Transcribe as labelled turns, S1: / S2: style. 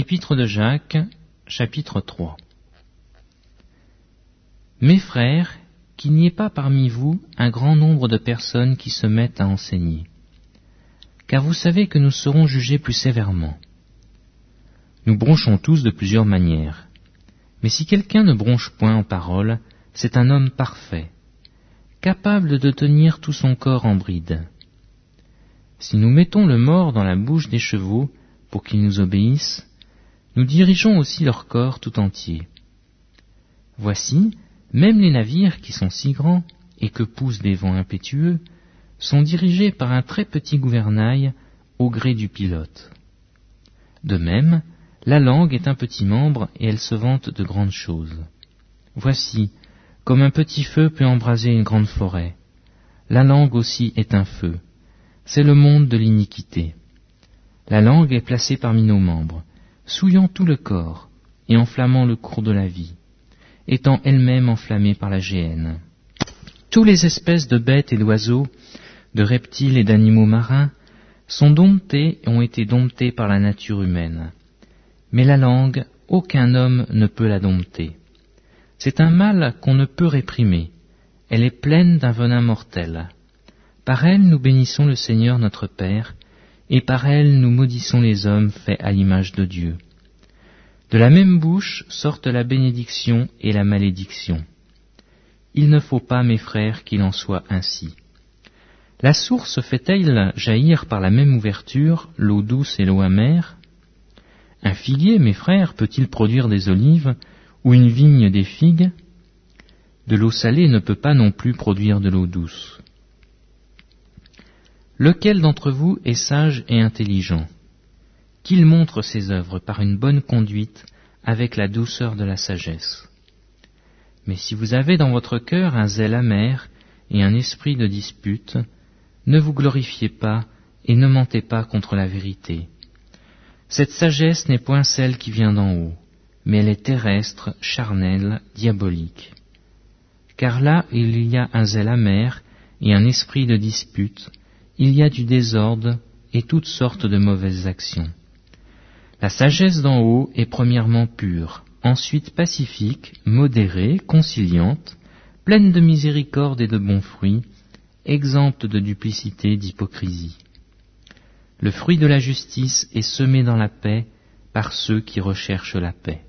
S1: Épître de Jacques, chapitre 3 Mes frères, qu'il n'y ait pas parmi vous un grand nombre de personnes qui se mettent à enseigner, car vous savez que nous serons jugés plus sévèrement. Nous bronchons tous de plusieurs manières, mais si quelqu'un ne bronche point en parole, c'est un homme parfait, capable de tenir tout son corps en bride. Si nous mettons le mort dans la bouche des chevaux pour qu'ils nous obéissent, nous dirigeons aussi leur corps tout entier. Voici, même les navires qui sont si grands et que poussent des vents impétueux, sont dirigés par un très petit gouvernail au gré du pilote. De même, la langue est un petit membre et elle se vante de grandes choses. Voici, comme un petit feu peut embraser une grande forêt, la langue aussi est un feu. C'est le monde de l'iniquité. La langue est placée parmi nos membres, souillant tout le corps et enflammant le cours de la vie, étant elle-même enflammée par la géhenne. Tous les espèces de bêtes et d'oiseaux, de reptiles et d'animaux marins, sont domptés et ont été domptés par la nature humaine. Mais la langue, aucun homme ne peut la dompter. C'est un mal qu'on ne peut réprimer. Elle est pleine d'un venin mortel. Par elle nous bénissons le Seigneur notre Père, et par elle nous maudissons les hommes faits à l'image de Dieu. De la même bouche sortent la bénédiction et la malédiction. Il ne faut pas, mes frères, qu'il en soit ainsi. La source fait-elle jaillir par la même ouverture l'eau douce et l'eau amère? Un figuier, mes frères, peut-il produire des olives ou une vigne des figues? De l'eau salée ne peut pas non plus produire de l'eau douce. Lequel d'entre vous est sage et intelligent Qu'il montre ses œuvres par une bonne conduite avec la douceur de la sagesse. Mais si vous avez dans votre cœur un zèle amer et un esprit de dispute, ne vous glorifiez pas et ne mentez pas contre la vérité. Cette sagesse n'est point celle qui vient d'en haut, mais elle est terrestre, charnelle, diabolique. Car là il y a un zèle amer et un esprit de dispute, il y a du désordre et toutes sortes de mauvaises actions. La sagesse d'en haut est premièrement pure, ensuite pacifique, modérée, conciliante, pleine de miséricorde et de bons fruits, exempte de duplicité, d'hypocrisie. Le fruit de la justice est semé dans la paix par ceux qui recherchent la paix.